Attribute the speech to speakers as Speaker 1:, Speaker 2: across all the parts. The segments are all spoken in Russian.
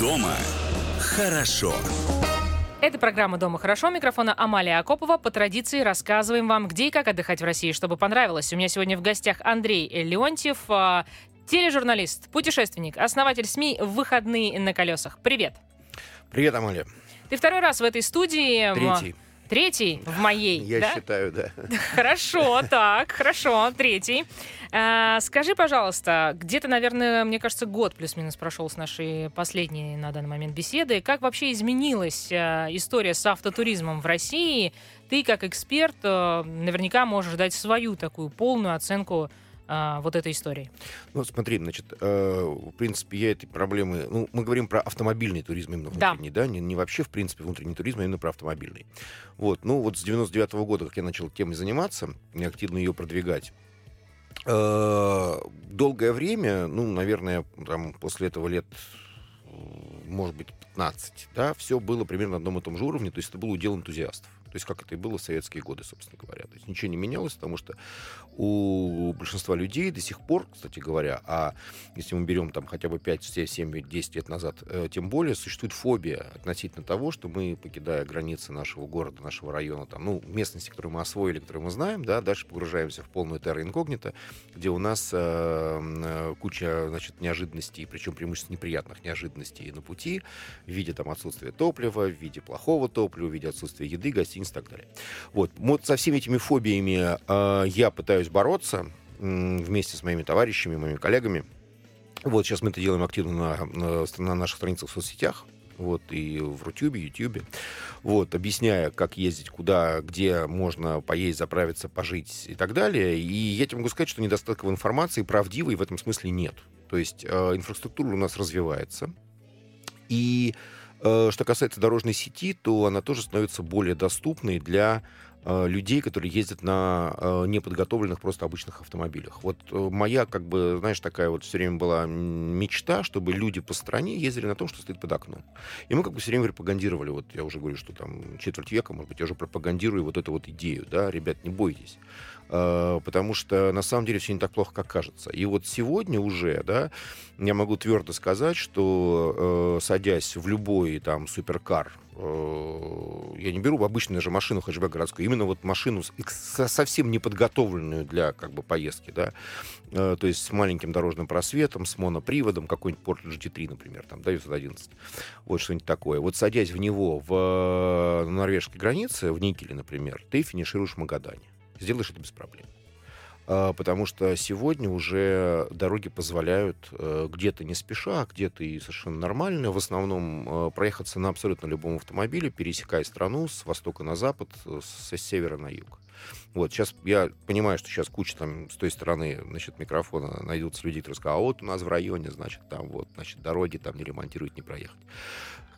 Speaker 1: Дома хорошо.
Speaker 2: Это программа «Дома хорошо». Микрофона Амалия Акопова. По традиции рассказываем вам, где и как отдыхать в России, чтобы понравилось. У меня сегодня в гостях Андрей Леонтьев, а, тележурналист, путешественник, основатель СМИ «Выходные на колесах». Привет.
Speaker 3: Привет, Амалия.
Speaker 2: Ты второй раз в этой студии.
Speaker 3: Третий.
Speaker 2: Третий в моей,
Speaker 3: Я
Speaker 2: да?
Speaker 3: считаю, да.
Speaker 2: Хорошо, так, хорошо, третий. А, скажи, пожалуйста, где-то, наверное, мне кажется, год плюс-минус прошел с нашей последней на данный момент беседы. Как вообще изменилась а, история с автотуризмом в России? Ты, как эксперт, а, наверняка можешь дать свою такую полную оценку а, вот этой истории.
Speaker 3: Ну, смотри, значит, э, в принципе, я этой проблемы... Ну, мы говорим про автомобильный туризм именно
Speaker 2: Да.
Speaker 3: внутренний, да, Не, не вообще, в принципе, внутренний туризм, а именно про автомобильный. Вот, ну, вот с 99 года, как я начал темой заниматься, и активно ее продвигать, э, долгое время, ну, наверное, там, после этого лет, может быть, 15, да, все было примерно на одном и том же уровне, то есть это был удел энтузиастов. То есть как это и было в советские годы, собственно говоря. То есть ничего не менялось, потому что у большинства людей до сих пор, кстати говоря, а если мы берем там хотя бы 5, 7, 10 лет назад, э, тем более существует фобия относительно того, что мы, покидая границы нашего города, нашего района, там, ну, местности, которые мы освоили, которые мы знаем, да, дальше погружаемся в полную терра инкогнито, где у нас э, э, куча, значит, неожиданностей, причем преимущественно неприятных неожиданностей на пути, в виде там отсутствия топлива, в виде плохого топлива, в виде отсутствия еды, гостиниц и так далее. Вот, вот со всеми этими фобиями э, я пытаюсь бороться м, вместе с моими товарищами, моими коллегами. Вот сейчас мы это делаем активно на, на, на наших страницах в соцсетях. Вот, и в Рутюбе, Ютьюбе. Вот, объясняя, как ездить, куда, где можно поесть, заправиться, пожить и так далее. И я тебе могу сказать, что недостатков информации правдивой в этом смысле нет. То есть э, инфраструктура у нас развивается. И э, что касается дорожной сети, то она тоже становится более доступной для людей, которые ездят на э, неподготовленных просто обычных автомобилях. Вот э, моя, как бы, знаешь, такая вот все время была мечта, чтобы люди по стране ездили на том, что стоит под окном. И мы как бы все время пропагандировали, вот я уже говорю, что там четверть века, может быть, я уже пропагандирую вот эту вот идею, да, ребят, не бойтесь. Э, потому что на самом деле все не так плохо, как кажется. И вот сегодня уже, да, я могу твердо сказать, что э, садясь в любой там суперкар, э, я не беру обычную же машину хэтчбэк городскую, именно вот машину совсем неподготовленную для как бы поездки, да, э, то есть с маленьким дорожным просветом, с моноприводом, какой-нибудь Porsche GT3, например, там, да, 911, вот что-нибудь такое. Вот садясь в него в э, норвежской границе, в Никеле, например, ты финишируешь в Магадане. Сделаешь это без проблем. А, Потому что сегодня уже дороги позволяют э, где-то не спеша, а где-то и совершенно нормально, в основном э, проехаться на абсолютно любом автомобиле, пересекая страну с востока на запад, э, с севера на юг. Вот, сейчас я понимаю, что сейчас куча там с той стороны, значит, микрофона найдутся люди, которые скажут, а вот у нас в районе, значит, там вот, значит, дороги там не ремонтируют, не проехать.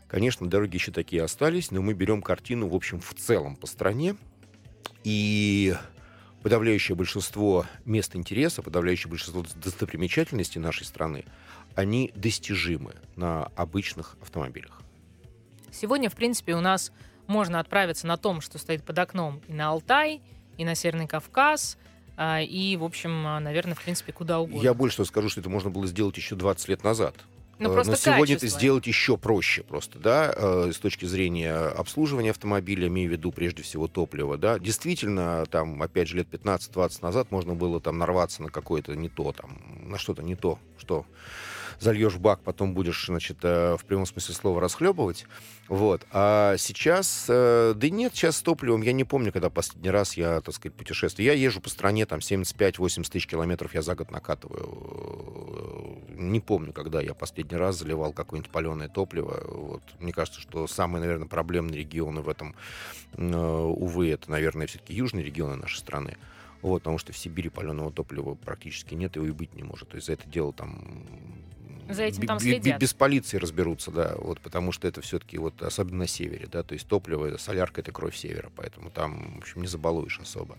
Speaker 3: Конечно, дороги еще такие остались, но мы берем картину, в общем, в целом по стране, и подавляющее большинство мест интереса, подавляющее большинство достопримечательностей нашей страны, они достижимы на обычных автомобилях.
Speaker 2: Сегодня, в принципе, у нас можно отправиться на том, что стоит под окном, и на Алтай, и на Северный Кавказ, а, и, в общем, а, наверное, в принципе, куда угодно.
Speaker 3: Я больше скажу, что это можно было сделать еще 20 лет назад.
Speaker 2: Ну,
Speaker 3: Э,
Speaker 2: просто
Speaker 3: Но сегодня это
Speaker 2: качество.
Speaker 3: сделать еще проще просто, да, э, с точки зрения обслуживания автомобиля, имею в виду прежде всего топлива, да. Действительно, там, опять же, лет 15-20 назад можно было там нарваться на какое-то не то, там, на что-то не то, что зальешь бак, потом будешь, значит, э, в прямом смысле слова расхлебывать. Вот. А сейчас, э, да нет, сейчас с топливом, я не помню, когда последний раз я, так сказать, путешествую. Я езжу по стране, там, 75-80 тысяч километров я за год накатываю. Э, Не помню, когда я последний раз заливал какое-нибудь паленое топливо. Вот. Мне кажется, что самые, наверное, проблемные регионы в этом, увы, это, наверное, все-таки южные регионы нашей страны. Вот, потому что в Сибири паленого топлива практически нет, его и быть не может. То есть за это дело там...
Speaker 2: За этим там следят.
Speaker 3: Без полиции разберутся, да, вот, потому что это все-таки, вот, особенно на севере, да, то есть топливо, это солярка, это кровь севера, поэтому там, в общем, не забалуешь особо.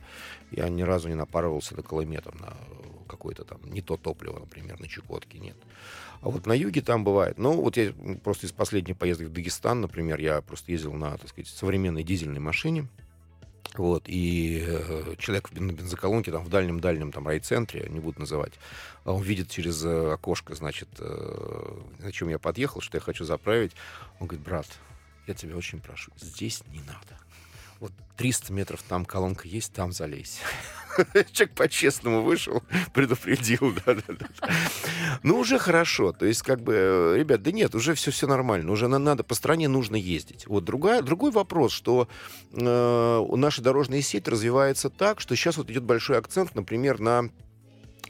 Speaker 3: Я ни разу не напарывался на Колыме, там, на какое-то там не то топливо, например, на Чукотке, нет. А вот на юге там бывает. Ну, вот я просто из последних поездок в Дагестан, например, я просто ездил на, так сказать, современной дизельной машине, Вот, и э, человек на бензоколонке там в дальнем-дальнем там райцентре, не буду называть, а он видит через э, окошко, значит, э, на чем я подъехал, что я хочу заправить. Он говорит, брат, я тебя очень прошу, здесь не надо вот 300 метров там колонка есть, там залезь. Человек по-честному вышел, предупредил. Ну, уже хорошо. То есть, как бы, э, ребят, да нет, уже все, все нормально. Уже надо, по стране нужно ездить. Вот другая, другой вопрос, что э, наша дорожная сеть развивается так, что сейчас вот идет большой акцент, например, на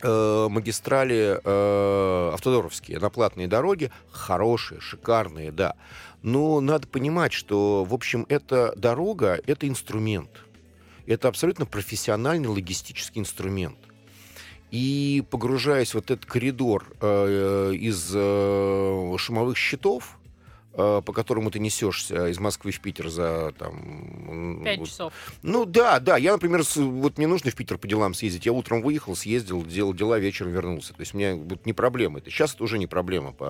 Speaker 3: э, магистрали э, автодоровские, на платные дороги, хорошие, шикарные, да. Но надо понимать, что, в общем, эта дорога — это инструмент. Это абсолютно профессиональный логистический инструмент. И погружаясь в вот этот коридор э, из э, шумовых щитов, по которому ты несешься из Москвы в Питер за там...
Speaker 2: Пять часов.
Speaker 3: Ну да, да. Я, например, с, вот мне нужно в Питер по делам съездить. Я утром выехал, съездил, делал дела, вечером вернулся. То есть мне вот не проблема. Это сейчас это уже не проблема по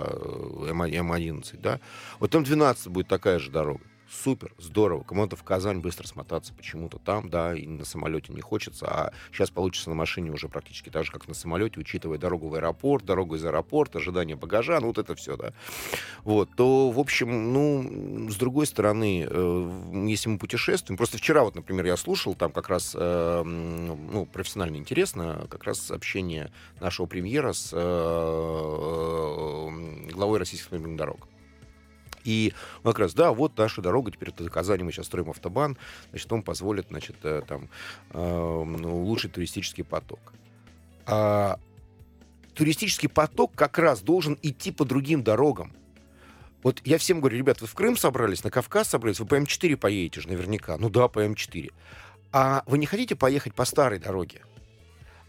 Speaker 3: М11, э, да. Вот там 12 будет такая же дорога супер, здорово. Кому-то в Казань быстро смотаться почему-то там, да, и на самолете не хочется, а сейчас получится на машине уже практически так же, как на самолете, учитывая дорогу в аэропорт, дорогу из аэропорта, ожидание багажа, ну вот это все, да. Вот, то, в общем, ну, с другой стороны, э, если мы путешествуем, просто вчера вот, например, я слушал там как раз, э, ну, профессионально интересно, как раз общение нашего премьера с э, главой российских дорог. И он как раз, да, вот наша дорога, теперь это Казани, мы сейчас строим автобан, значит, он позволит, значит, э, там, э, улучшить туристический поток. А туристический поток как раз должен идти по другим дорогам. Вот я всем говорю, ребят, вы в Крым собрались, на Кавказ собрались, вы по М4 поедете же наверняка. Ну да, по М4. А вы не хотите поехать по старой дороге?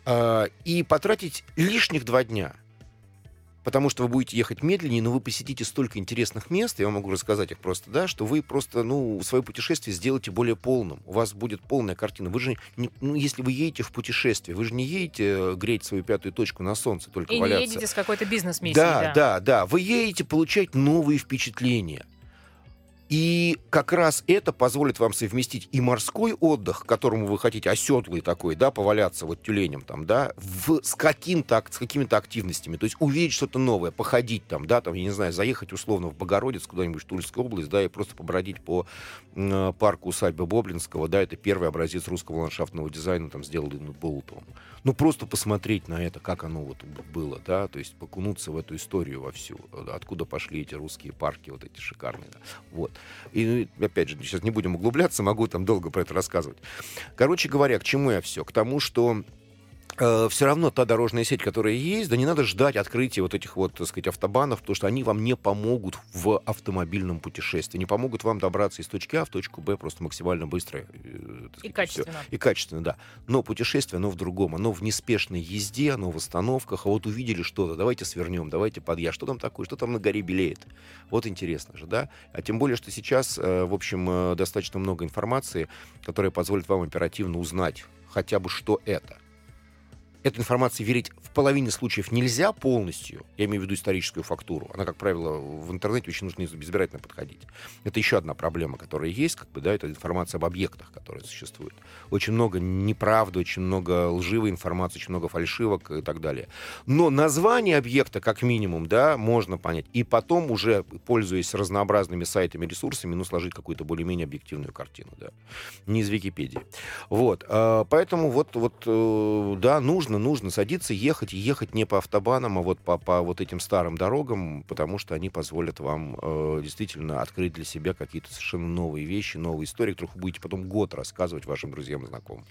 Speaker 3: А, и потратить лишних два дня – потому что вы будете ехать медленнее, но вы посетите столько интересных мест, я вам могу рассказать их просто, да, что вы просто, ну, свое путешествие сделаете более полным. У вас будет полная картина. Вы же, не, ну, если вы едете в путешествие, вы же не едете э, греть свою пятую точку на солнце, только
Speaker 2: И
Speaker 3: валяться.
Speaker 2: не едете с какой-то бизнес-миссией.
Speaker 3: Да,
Speaker 2: да,
Speaker 3: да, да. Вы едете получать новые впечатления. И как раз это позволит вам совместить и морской отдых, которому вы хотите, оседлый такой, да, поваляться вот тюленем там, да, в, с, каким-то, с какими-то активностями. То есть увидеть что-то новое, походить там, да, там, я не знаю, заехать условно в Богородец, куда-нибудь в Тульскую область, да, и просто побродить по э, парку усадьбы Боблинского, да, это первый образец русского ландшафтного дизайна, там, сделанный Болотовым. Ну, просто посмотреть на это, как оно вот было, да, то есть покунуться в эту историю во всю, откуда пошли эти русские парки вот эти шикарные, да. вот. И, ну, опять же, сейчас не будем углубляться, могу там долго про это рассказывать. Короче говоря, к чему я все? К тому, что все равно та дорожная сеть, которая есть, да не надо ждать открытия вот этих вот, так сказать, автобанов, потому что они вам не помогут в автомобильном путешествии, не помогут вам добраться из точки А в точку Б просто максимально быстро. Э,
Speaker 2: сказать, и качественно.
Speaker 3: Все. И качественно, да. Но путешествие, оно в другом, оно в неспешной езде, оно в остановках, а вот увидели что-то, давайте свернем, давайте подъезд, что там такое, что там на горе белеет. Вот интересно же, да? А тем более, что сейчас, э, в общем, достаточно много информации, которая позволит вам оперативно узнать хотя бы, что это – этой информации верить в половине случаев нельзя полностью, я имею в виду историческую фактуру, она, как правило, в интернете очень нужно избирательно подходить. Это еще одна проблема, которая есть, как бы, да, это информация об объектах, которые существуют. Очень много неправды, очень много лживой информации, очень много фальшивок и так далее. Но название объекта, как минимум, да, можно понять. И потом уже, пользуясь разнообразными сайтами, ресурсами, ну, сложить какую-то более-менее объективную картину, да. Не из Википедии. Вот. А, поэтому вот, вот, э, да, нужно нужно, нужно садиться, ехать, и ехать не по автобанам, а вот по, по вот этим старым дорогам, потому что они позволят вам э, действительно открыть для себя какие-то совершенно новые вещи, новые истории, которых вы будете потом год рассказывать вашим друзьям и знакомым.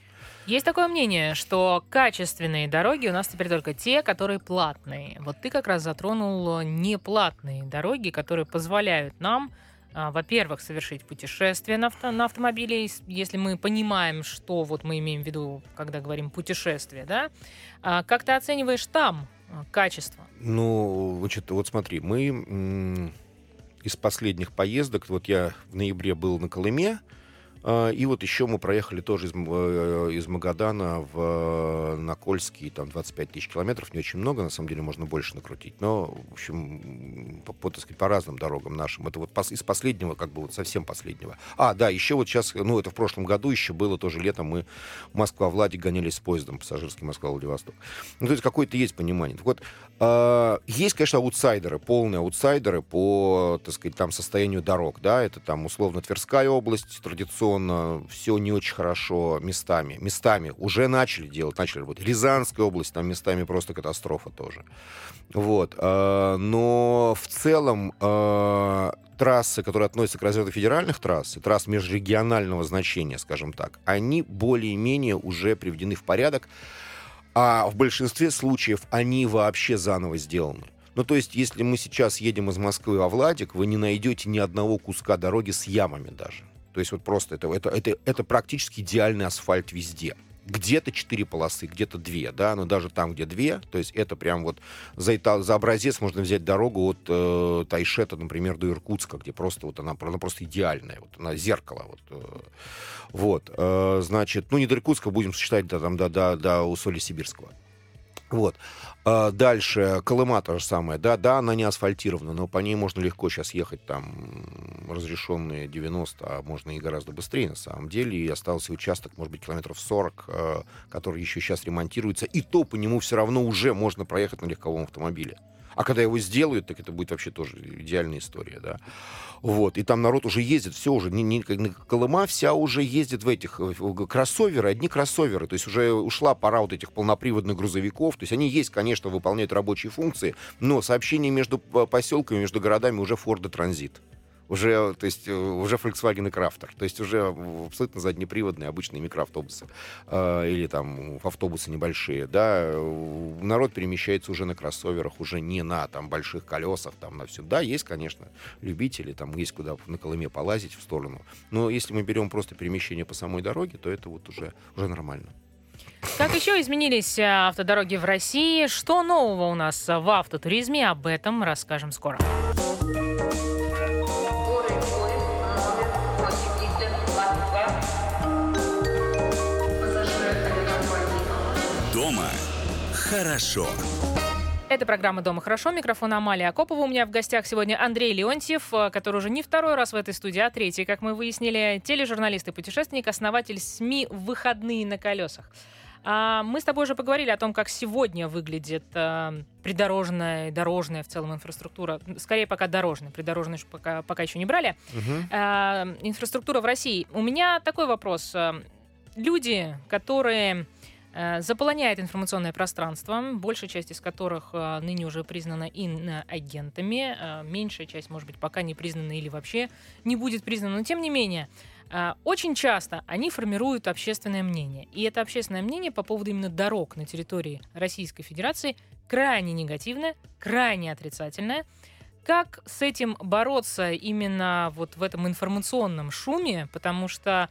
Speaker 2: Есть такое мнение, что качественные дороги у нас теперь только те, которые платные. Вот ты как раз затронул неплатные дороги, которые позволяют нам во-первых, совершить путешествие на, авто, на автомобиле, если мы понимаем, что вот мы имеем в виду, когда говорим путешествие, да, а как ты оцениваешь там а, качество?
Speaker 3: Ну, значит, вот смотри, мы из последних поездок, вот я в ноябре был на Колыме, А, и вот еще мы проехали тоже из, э, из Магадана в, на Кольский, там 25 тысяч километров, не очень много, на самом деле можно больше накрутить, но, в общем, по, по, сказать, по разным дорогам нашим. Это вот из последнего, как бы вот совсем последнего. А, да, еще вот сейчас, ну, это в прошлом году еще было, тоже летом мы Москва-Владик гонялись с поездом пассажирский Москва-Владивосток. Ну, то есть какое-то есть понимание. Так вот, э, есть, конечно, аутсайдеры, полные аутсайдеры по, так сказать, там состоянию дорог, да, это там условно Тверская область, традиционно все не очень хорошо местами. Местами уже начали делать, начали работать. Рязанская область, там местами просто катастрофа тоже. Вот. Э, но в целом э, трассы, которые относятся к разряду федеральных трасс, и трасс межрегионального значения, скажем так, они более-менее уже приведены в порядок, а в большинстве случаев они вообще заново сделаны. Ну, то есть, если мы сейчас едем из Москвы во Владик, вы не найдете ни одного куска дороги с ямами даже. То есть вот просто это, это, это, это практически идеальный асфальт везде. Где-то четыре полосы, где-то две, да, но даже там, где две, то есть это прям вот за, за образец можно взять дорогу от э, Тайшета, например, до Иркутска, где просто вот она, она просто идеальная, вот она зеркало, вот, э, вот, э, значит, ну не до Иркутска будем считать до там до до, до Усоли Сибирского. Вот. А дальше, Колыма то же самое. Да, да, она не асфальтирована, но по ней можно легко сейчас ехать там разрешенные 90, а можно и гораздо быстрее на самом деле. И остался участок, может быть, километров 40, э, который еще сейчас ремонтируется. И то по нему все равно уже можно проехать на легковом автомобиле. А когда его сделают, так это будет вообще тоже идеальная история, да. Вот, и там народ уже ездит, все уже, не, не, Колыма вся уже ездит в этих в кроссоверы, одни кроссоверы, то есть уже ушла пора вот этих полноприводных грузовиков, то есть они есть, конечно, выполняют рабочие функции, но сообщение между поселками, между городами уже Форда Транзит уже, то есть, э, уже Volkswagen и Crafter, то есть уже абсолютно заднеприводные обычные микроавтобусы э, или там автобусы небольшие, да, народ перемещается уже на кроссоверах, уже не на там больших колесах, там на все. Да, есть, конечно, любители, там есть куда на Колыме полазить в сторону, но если мы берем просто перемещение по самой дороге, то это вот уже, уже нормально.
Speaker 2: Как еще изменились э, автодороги в России? Что нового у нас в автотуризме? Об этом расскажем скоро.
Speaker 1: Хорошо.
Speaker 2: Это программа «Дома хорошо». Микрофон Амалия Акопова. У меня в гостях сегодня Андрей Леонтьев, э, который уже не второй раз в этой студии, а третий, как мы выяснили, тележурналист и путешественник, основатель СМИ «Выходные на колесах». А мы с тобой уже поговорили о том, как сегодня выглядит э, придорожная, дорожная в целом инфраструктура. Скорее пока дорожная, придорожную пока, пока еще не брали. Угу. Инфраструктура в России. У меня такой вопрос. Люди, которые заполоняет информационное пространство, большая часть из которых э, ныне уже признана иноагентами, э, меньшая часть, может быть, пока не признана или вообще не будет признана, но тем не менее, очень часто они формируют общественное мнение. И это общественное мнение по поводу именно дорог на территории Российской Федерации крайне негативное, крайне отрицательное. Как с этим бороться именно вот в этом информационном шуме? Потому что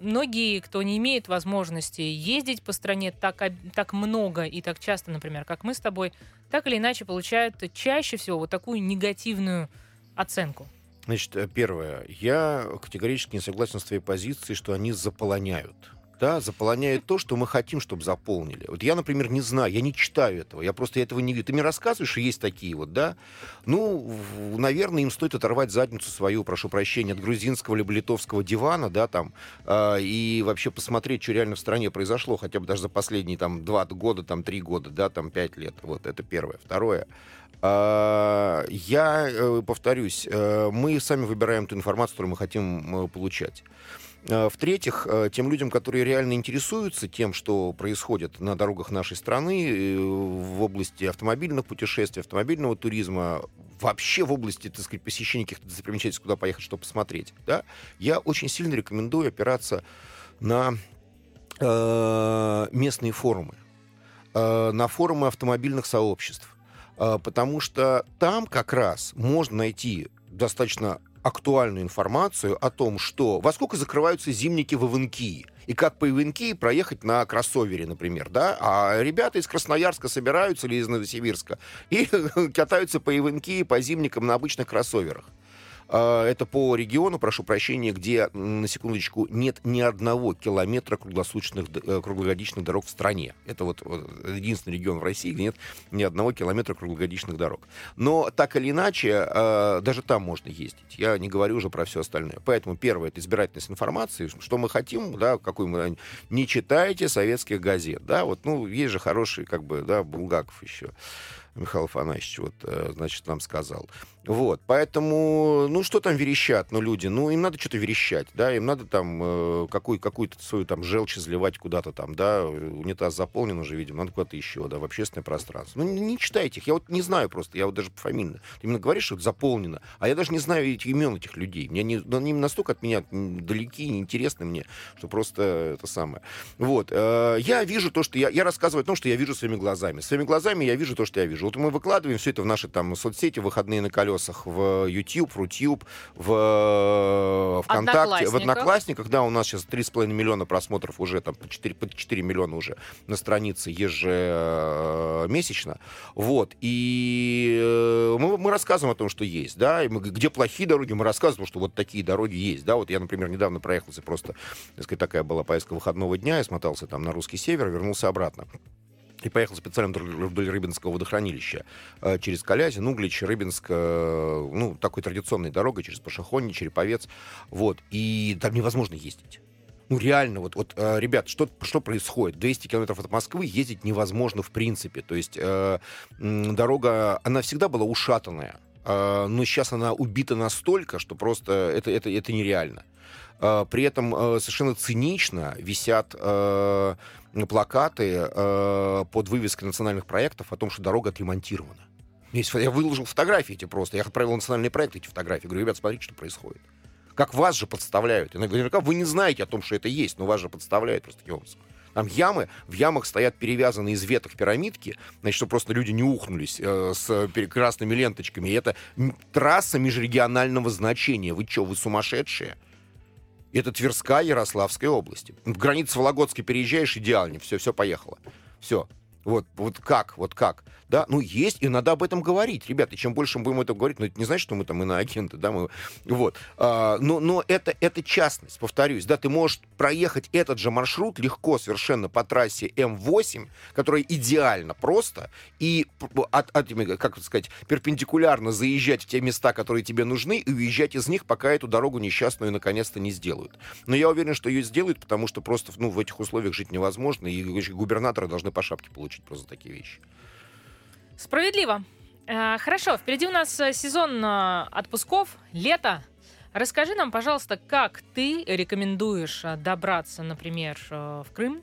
Speaker 2: многие, кто не имеет возможности ездить по стране так, так много и так часто, например, как мы с тобой, так или иначе получают чаще всего вот такую негативную оценку.
Speaker 3: Значит, э, первое. Я категорически не согласен с твоей позицией, что они заполоняют да, заполоняет то, что мы хотим, чтобы заполнили. Вот я, например, не знаю, я не читаю этого, я просто этого не вижу. Ты мне рассказываешь, что есть такие вот, да? Ну, наверное, им стоит оторвать задницу свою, прошу прощения, от грузинского либо литовского дивана, да, там, э, и вообще посмотреть, что реально в стране произошло, хотя бы даже за последние, там, два года, там, три года, да, там, пять лет. Вот, это первое. Второе. Uh, я uh, повторюсь, uh, мы сами выбираем ту информацию, которую мы хотим получать. Э, в-третьих, э, тем людям, которые реально интересуются тем, что происходит на дорогах нашей страны э, в области автомобильных путешествий, автомобильного туризма, вообще в области, так сказать, посещения каких-то достопримечательностей, куда поехать, что посмотреть, да, я очень сильно рекомендую опираться на э, местные форумы, э, на форумы автомобильных сообществ, э, потому что там как раз можно найти достаточно актуальную информацию о том, что во сколько закрываются зимники в Ивенкии, и как по Ивенкии проехать на кроссовере, например, да, а ребята из Красноярска собираются или из Новосибирска и катаются по Ивенкии, по зимникам на обычных кроссоверах. Э, это по региону, прошу прощения, где, на секундочку, нет ни одного километра круглосуточных, э, круглогодичных дорог в стране. Это вот, вот единственный регион в России, где нет ни одного километра круглогодичных дорог. Но так или иначе, э, даже там можно ездить. Я не говорю уже про все остальное. Поэтому первое это избирательность информации, что мы хотим, да, какую мы не читайте советских газет, да, вот, ну есть же хороший, как бы, да, Булгаков еще. Михаил Афанасьевич вот, э, значит, нам сказал. Вот, поэтому, ну, что там верещат, ну, люди, ну, им надо что-то верещать, да, им надо там э, какую, какую-то свою там желчь изливать куда-то там, да, унитаз заполнен уже, видимо, надо куда-то еще, да, в общественное пространство. Ну, не, не читайте их, я вот не знаю просто, я вот даже фамильно. Ты именно говоришь, что это заполнено, а я даже не знаю эти имен этих людей. Мне не, ну, они настолько от меня далеки, неинтересны мне, что просто это самое. Вот, э, я вижу то, что я, я рассказываю о том, что я вижу своими глазами. Своими глазами я вижу то, что я вижу. Вот мы выкладываем все это в наши там соцсети, выходные на колесах, в YouTube, в Рутюб, в э, ВКонтакте, в Одноклассниках. Да, у нас сейчас 3,5 миллиона просмотров уже, там, по 4, по 4 миллиона уже на странице ежемесячно. Вот. И э, мы, мы рассказываем о том, что есть, да, и мы, где плохие дороги, мы рассказываем, что вот такие дороги есть, да. Вот я, например, недавно проехался просто, так сказать, такая была поездка выходного дня, я смотался там на русский север, вернулся обратно и поехал специально вдоль Рыбинского водохранилища э, через Калязин, Углич, Рыбинск, э, ну, такой традиционной дорогой через Пашихонь, Череповец, вот, и там невозможно ездить. Ну, реально, вот, вот э, ребят, что, что происходит? 200 километров от Москвы ездить невозможно в принципе. То есть э, дорога, она всегда была ушатанная, э, но сейчас она убита настолько, что просто это, это, это нереально. Э, при этом э, совершенно цинично висят э, плакаты под вывеской национальных проектов о том, что дорога отремонтирована. Я выложил фотографии эти просто. Я отправил национальный проект эти фотографии. Говорю, ребят, смотрите, что происходит. Как вас же подставляют. И наверняка вы не знаете о том, что это есть, но вас же подставляют просто таким образом. Там ямы, в ямах стоят перевязанные из веток пирамидки, значит, чтобы просто люди не ухнулись э, с красными ленточками. И это трасса межрегионального значения. Вы что, вы сумасшедшие? Это Тверская, Ярославская области. В границу Вологодской переезжаешь, идеально, все, все поехало. Все. Вот, вот как, вот как. Да, ну есть, и надо об этом говорить, ребята, чем больше мы будем это говорить, ну это не значит, что мы там иноагенты, да, мы, вот, а, но, но это, это частность, повторюсь, да, ты можешь проехать этот же маршрут легко совершенно по трассе М8, которая идеально просто, и от, от, как сказать, перпендикулярно заезжать в те места, которые тебе нужны, и уезжать из них, пока эту дорогу несчастную наконец-то не сделают. Но я уверен, что ее сделают, потому что просто, ну, в этих условиях жить невозможно, и губернаторы должны по шапке получить просто такие вещи.
Speaker 2: Справедливо. Э, хорошо, впереди у нас э, сезон э, отпусков, лето. Расскажи нам, пожалуйста, как ты рекомендуешь добраться, например, в Крым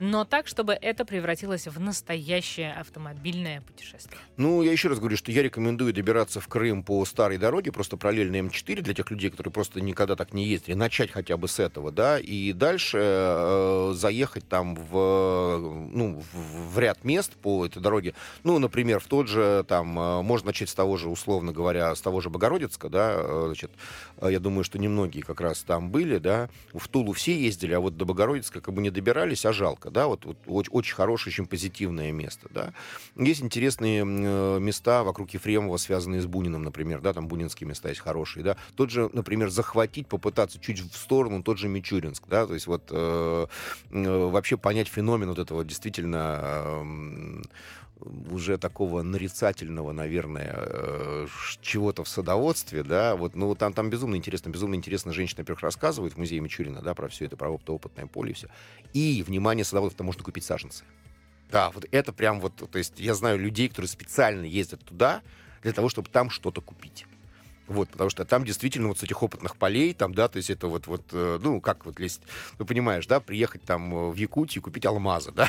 Speaker 2: но так, чтобы это превратилось в настоящее автомобильное путешествие.
Speaker 3: Ну, я еще раз говорю, что я рекомендую добираться в Крым по старой дороге, просто параллельно М4 для тех людей, которые просто никогда так не ездили, начать хотя бы с этого, да, и дальше э, заехать там в, ну, в, в ряд мест по этой дороге. Ну, например, в тот же, там, э, можно начать с того же, условно говоря, с того же Богородицка, да, э, значит, э, я думаю, что немногие как раз там были, да, в Тулу все ездили, а вот до Богородицка как бы не добирались, а жалко да, вот, вот очень, очень хорошее, очень позитивное место, да. Есть интересные э, места вокруг Ефремова, связанные с Буниным, например, да, там бунинские места есть хорошие, да. Тот же, например, захватить, попытаться чуть в сторону, тот же Мичуринск, да, то есть вот э, э, вообще понять феномен вот этого действительно э, уже такого нарицательного, наверное, э, чего-то в садоводстве, да, вот, ну, там, там безумно интересно, безумно интересно женщина, во-первых, рассказывает в музее Мичурина, да, про все это, про опытное поле и все. И, внимание, садоводов, там можно купить саженцы. Да, вот это прям вот, то есть я знаю людей, которые специально ездят туда для того, чтобы там что-то купить. Вот, потому что там действительно вот с этих опытных полей, там, да, то есть это вот, вот э, ну, как вот лезть, ну, понимаешь, да, приехать там э, в Якутию, купить алмазы, да,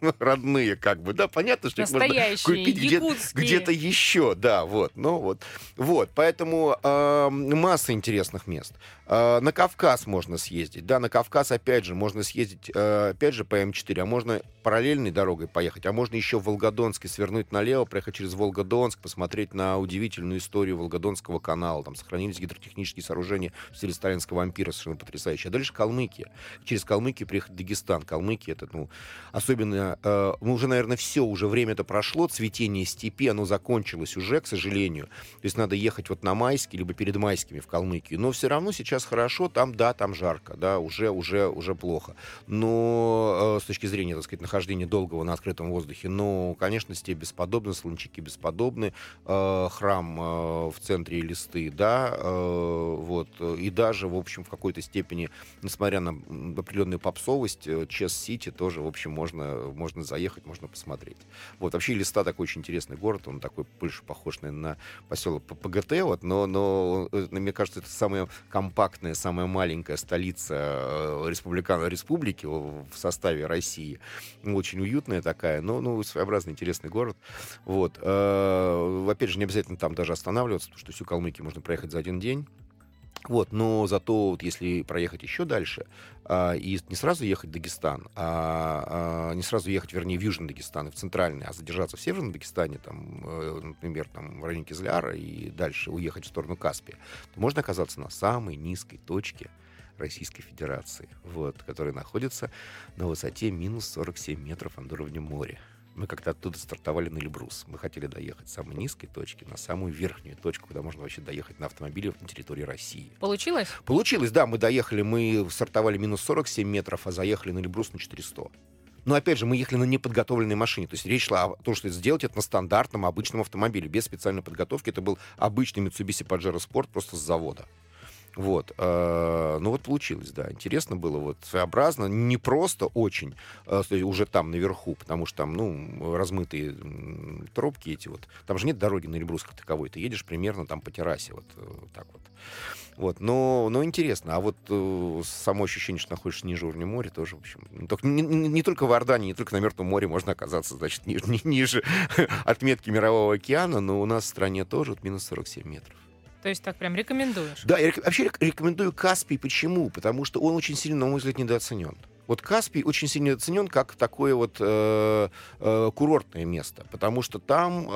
Speaker 3: родные, как бы, да, понятно, что их можно купить где-то, где-то еще, да, вот, ну, вот, вот, поэтому э, масса интересных мест. Э, на Кавказ можно съездить, да, на Кавказ, опять же, можно съездить, э, опять же, по М4, а можно параллельной дорогой поехать, а можно еще в Волгодонске свернуть налево, проехать через Волгодонск, посмотреть на удивительную историю Волгодонского канала, там сохранились гидротехнические сооружения в стиле сталинского ампира, совершенно потрясающие. А дальше Калмыкия. Через Калмыкию приехать Дагестан. Калмыкия это, ну, особенно, э, ну, уже, наверное, все, уже время это прошло, цветение степи, оно закончилось уже, к сожалению. То есть надо ехать вот на майские, либо перед майскими в Калмыкию. Но все равно сейчас хорошо, там, да, там жарко, да, уже, уже, уже плохо. Но э, с точки зрения, так сказать, нахождения долгого на открытом воздухе, ну, конечно, степь бесподобна, солончаки бесподобны, э, храм э, в центре листы, да, э, вот, и даже, в общем, в какой-то степени, несмотря на определенную попсовость, э, Чес-Сити тоже, в общем, можно, можно заехать, можно посмотреть. Вот, вообще Листа такой очень интересный город, он такой больше похож, наверное, на поселок ПГТ, вот, но, но э, мне кажется, это самая компактная, самая маленькая столица э, республикан... республики в составе России. Очень уютная такая, но ну, своеобразный, интересный город. Вот. Опять же, не обязательно там даже останавливаться, потому что Калмыкию можно проехать за один день. Вот, но зато вот если проехать еще дальше а, и не сразу ехать в Дагестан, а, а не сразу ехать, вернее, в Южный Дагестан и в Центральный, а задержаться в Северном Дагестане, там, э, например, там, в районе Кизляра и дальше уехать в сторону Каспия, то можно оказаться на самой низкой точке Российской Федерации, вот, которая находится на высоте минус 47 метров над уровнем моря. Мы как-то оттуда стартовали на Эльбрус. Мы хотели доехать с самой низкой точки на самую верхнюю точку, куда можно вообще доехать на автомобиле на территории России.
Speaker 2: Получилось?
Speaker 3: Получилось, да. Мы доехали, мы стартовали минус 47 метров, а заехали на Эльбрус на 400. Но опять же, мы ехали на неподготовленной машине. То есть речь шла о том, что сделать это на стандартном обычном автомобиле, без специальной подготовки. Это был обычный Mitsubishi Pajero Sport просто с завода. Вот. Э, ну вот получилось, да. Интересно было, вот своеобразно, не просто очень, э, уже там наверху, потому что там, ну, размытые тропки эти вот. Там же нет дороги на Эльбрус как таковой. Ты едешь примерно там по террасе, вот э, так вот. Вот, но, но интересно. А вот э, само ощущение, что находишься ниже уровня моря, тоже, в общем, не, только, не, не только в Иордании, не только на Мертвом море можно оказаться, значит, ни, ни, ниже отметки Мирового океана, но у нас в стране тоже вот минус 47 метров.
Speaker 2: То есть так прям рекомендуешь?
Speaker 3: Да, я вообще рекомендую Каспий. Почему? Потому что он очень сильно, на мой взгляд, недооценен. Вот Каспий очень сильно недооценен как такое вот э, э, курортное место, потому что там э,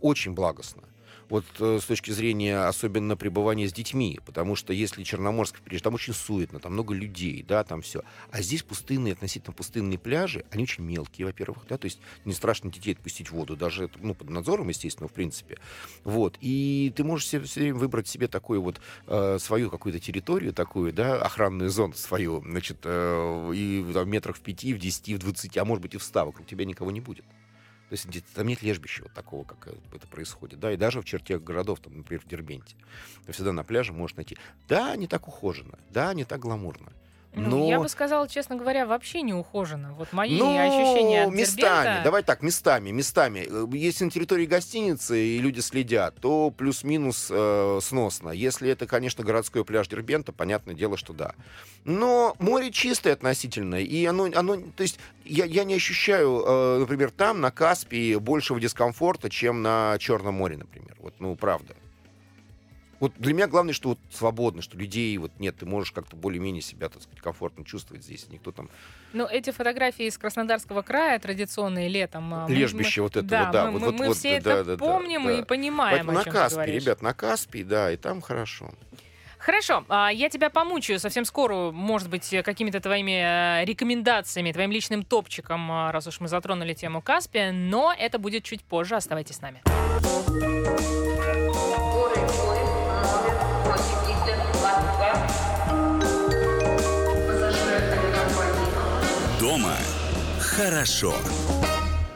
Speaker 3: очень благостно вот э, с точки зрения особенно пребывания с детьми, потому что если Черноморск там очень суетно, там много людей, да, там все. А здесь пустынные, относительно пустынные пляжи, они очень мелкие, во-первых, да, то есть не страшно детей отпустить в воду, даже, ну, под надзором, естественно, в принципе. Вот, и ты можешь все, все выбрать себе такую вот э, свою какую-то территорию такую, да, охранную зону свою, значит, э, и там, метрах в пяти, в десяти, в двадцати, а может быть и в ста, вокруг тебя никого не будет. То есть там нет лежбища вот такого, как э, это происходит. Да, и даже в черте городов, там, например, в Дербенте. Ты всегда на пляже можешь найти. Да, не так ухоженно, да, не так гламурно.
Speaker 2: Ну, Но... я бы сказала, честно говоря, вообще не ухожено. Вот мои ну, ощущения от
Speaker 3: местами,
Speaker 2: Дербента...
Speaker 3: давай так, местами, местами. Э, если на территории гостиницы и люди следят, то плюс-минус э, сносно. Если это, конечно, городской пляж Дербента, понятное дело, что да. Но море чистое относительно, и оно, оно то есть я, я не ощущаю, э, например, там, на Каспии, большего дискомфорта, чем на Черном море, например. Вот, ну, правда. Вот для меня главное, что вот свободно, что людей вот нет, ты можешь как-то более-менее себя, так сказать, комфортно чувствовать здесь. Никто там...
Speaker 2: Ну, эти фотографии из Краснодарского края, традиционные летом.
Speaker 3: А, Лежбище мы, вот этого,
Speaker 2: да.
Speaker 3: да
Speaker 2: мы,
Speaker 3: вот,
Speaker 2: мы
Speaker 3: вот,
Speaker 2: все
Speaker 3: да,
Speaker 2: это
Speaker 3: да,
Speaker 2: помним
Speaker 3: да,
Speaker 2: и понимаем,
Speaker 3: Поэтому
Speaker 2: о чем
Speaker 3: на Каспий, ребят, на Каспий, да, и там хорошо.
Speaker 2: Хорошо, а, я тебя помучаю совсем скоро, может быть, какими-то твоими э, рекомендациями, твоим личным топчиком, а, раз уж мы затронули тему Каспия, но это будет чуть позже. Оставайтесь с нами.
Speaker 1: Дома хорошо.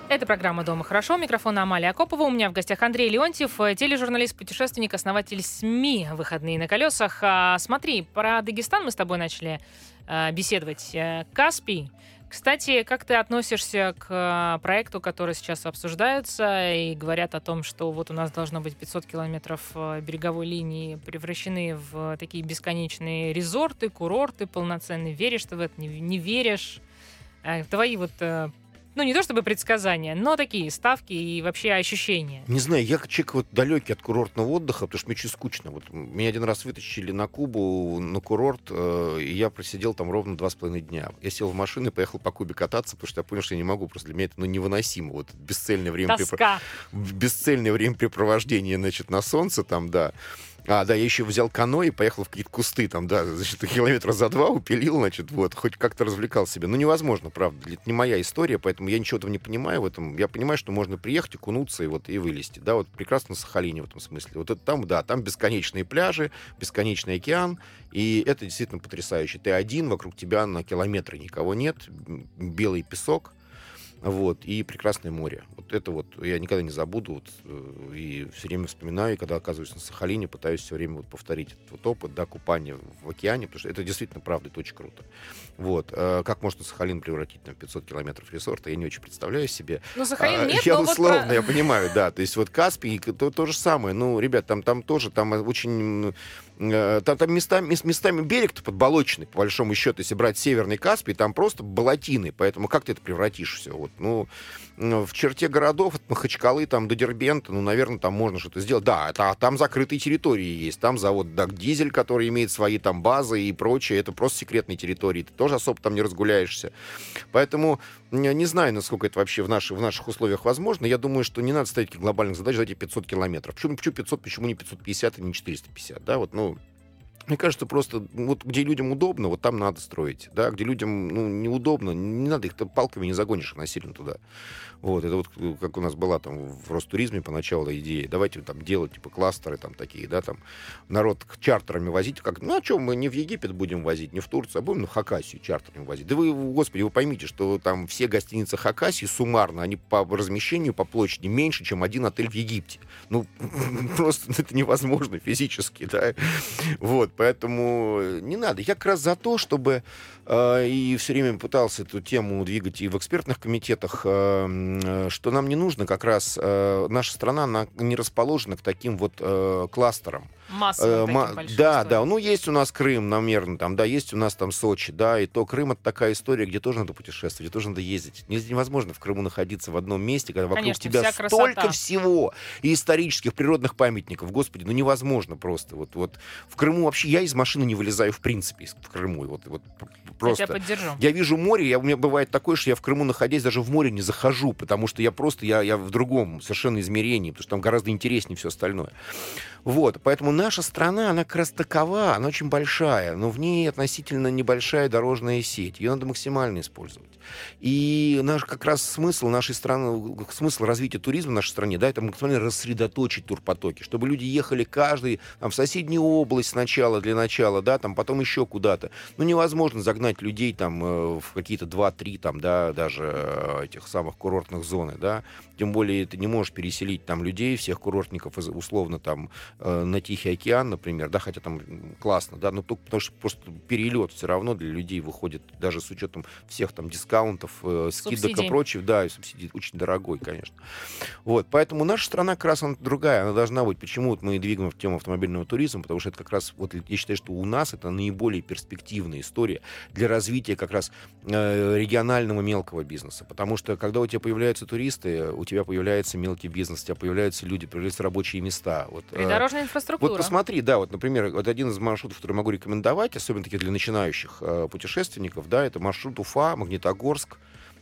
Speaker 2: Это программа «Дома хорошо». Микрофон Амалия Акопова. У меня в гостях Андрей Леонтьев, э, тележурналист, путешественник, основатель СМИ «Выходные на колесах». А, смотри, про Дагестан мы с тобой начали а, беседовать. Э, Каспий. Кстати, как ты относишься к проекту, который сейчас обсуждается и говорят о том, что вот у нас должно быть 500 километров береговой линии превращены в такие бесконечные резорты, курорты полноценные. Веришь ты в это, не веришь? Твои вот ну, не то чтобы предсказания, но такие ставки и вообще ощущения.
Speaker 3: Не знаю, я человек вот далекий от курортного отдыха, потому что мне очень скучно. Вот меня один раз вытащили на Кубу, на курорт, э, и я просидел там ровно два с половиной дня. Я сел в машину и поехал по Кубе кататься, потому что я понял, что я не могу, просто для меня это ну, невыносимо. Вот бесцельное время,
Speaker 2: Тоска.
Speaker 3: бесцельное времяпрепровождение, значит, на солнце там, да. А, да, я еще взял каноэ и поехал в какие-то кусты, там, да, значит, километра за два упилил, значит, вот, хоть как-то развлекал себя. Ну, невозможно, правда, это не моя история, поэтому я ничего этого не понимаю в этом. Я понимаю, что можно приехать, окунуться и вот и вылезти, да, вот прекрасно на Сахалине в этом смысле. Вот это там, да, там бесконечные пляжи, бесконечный океан, и это действительно потрясающе. Ты один, вокруг тебя на километры никого нет, белый песок, вот, и прекрасное море. Вот это вот я никогда не забуду, вот, э, и все время вспоминаю, и когда оказываюсь на Сахалине, пытаюсь все время вот повторить этот вот опыт, да, купания в океане, потому что это действительно правда, это очень круто. Вот, э, как можно Сахалин превратить на 500 километров ресорта, я не очень представляю себе.
Speaker 2: Ну, Сахалин а, нет,
Speaker 3: Я
Speaker 2: но
Speaker 3: условно,
Speaker 2: вот про...
Speaker 3: я понимаю, да, то есть вот Каспий, то, то же самое, ну, ребят, там, там тоже, там очень Э, там, там местами, местами берег-то подболоченный, по большому счету, если брать Северный Каспий, там просто болотины, поэтому как ты это превратишь все? Вот, ну, в черте городов, от Махачкалы там, до Дербента, ну, наверное, там можно что-то сделать. Да, это, там закрытые территории есть, там завод Даг Дизель, который имеет свои там базы и прочее, это просто секретные территории, ты тоже особо там не разгуляешься. Поэтому не знаю, насколько это вообще в, наших в наших условиях возможно. Я думаю, что не надо ставить глобальных задач за эти 500 километров. Почему, почему 500, почему не 550 и не 450? Да, вот, ну, мне кажется, просто вот где людям удобно, вот там надо строить. Да, где людям ну, неудобно, не надо их палками не загонишь их насильно туда. Вот, это вот э, как у нас была там в Ростуризме поначалу идея, давайте там делать типа кластеры там такие, да, там народ чартерами возить, как, ну, а что, мы не в Египет будем возить, не в Турцию, а будем на Хакасию чартерами возить. Да вы, господи, вы поймите, что там все гостиницы Хакасии суммарно, они по размещению, по площади меньше, чем один отель в Египте. Ну, просто это невозможно физически, да. Вот, поэтому не надо. Я как раз за то, чтобы э, и все время пытался эту тему двигать и в экспертных комитетах, э, Э, что нам не нужно как раз, э, наша страна она не расположена к таким вот э, кластерам.
Speaker 2: Массовым
Speaker 3: таким Да, да, ну есть у нас Крым, наверное, там, да, есть у нас там Сочи, да, и то Крым это такая история, где тоже надо путешествовать, где тоже надо ездить. Невозможно в Крыму находиться в одном месте, когда вокруг
Speaker 2: Конечно,
Speaker 3: тебя столько всего и исторических, природных памятников, господи, ну невозможно просто. Вот, вот в Крыму вообще я из машины не вылезаю в принципе в Крыму, вот, вот просто.
Speaker 2: Я тебя поддержу.
Speaker 3: Я вижу море, я, у меня бывает такое, что я в Крыму находясь даже в море не захожу, потому что я просто, я, я в другом совершенно измерении, потому что там гораздо интереснее все остальное. Вот, поэтому наша страна, она как раз такова, она очень большая, но в ней относительно небольшая дорожная сеть. Ее надо максимально использовать. И наш как раз смысл нашей страны, смысл развития туризма в нашей стране, да, это максимально рассредоточить турпотоки, чтобы люди ехали каждый там, в соседнюю область сначала, для начала, да, там, потом еще куда-то. Ну, невозможно загнать людей там э, в какие-то 2-3 там, да, даже э, этих самых курортных зон, да, тем более ты не можешь переселить там людей, всех курортников условно там э, на Тихий океан, например, да, хотя там классно, да, но только потому что просто перелет все равно для людей выходит, даже с учетом всех там дискаунтов, э, скидок и прочего, да, и субсидий очень дорогой, конечно. Вот, поэтому наша страна как раз она другая, она должна быть. Почему вот мы двигаем в тему автомобильного туризма? Потому что это как раз, вот я считаю, что у нас это наиболее перспективная история для развития как раз э, регионального мелкого бизнеса. Потому что когда у тебя появляются туристы, у тебя появляется мелкий бизнес, у тебя появляются люди, появляются рабочие места.
Speaker 2: Вот, э, Придорожная инфраструктура.
Speaker 3: Вот посмотри, да, вот, например, вот один из маршрутов, который могу рекомендовать, особенно таких для начинающих э, путешественников, да, это маршрут Уфа, Магнитогорск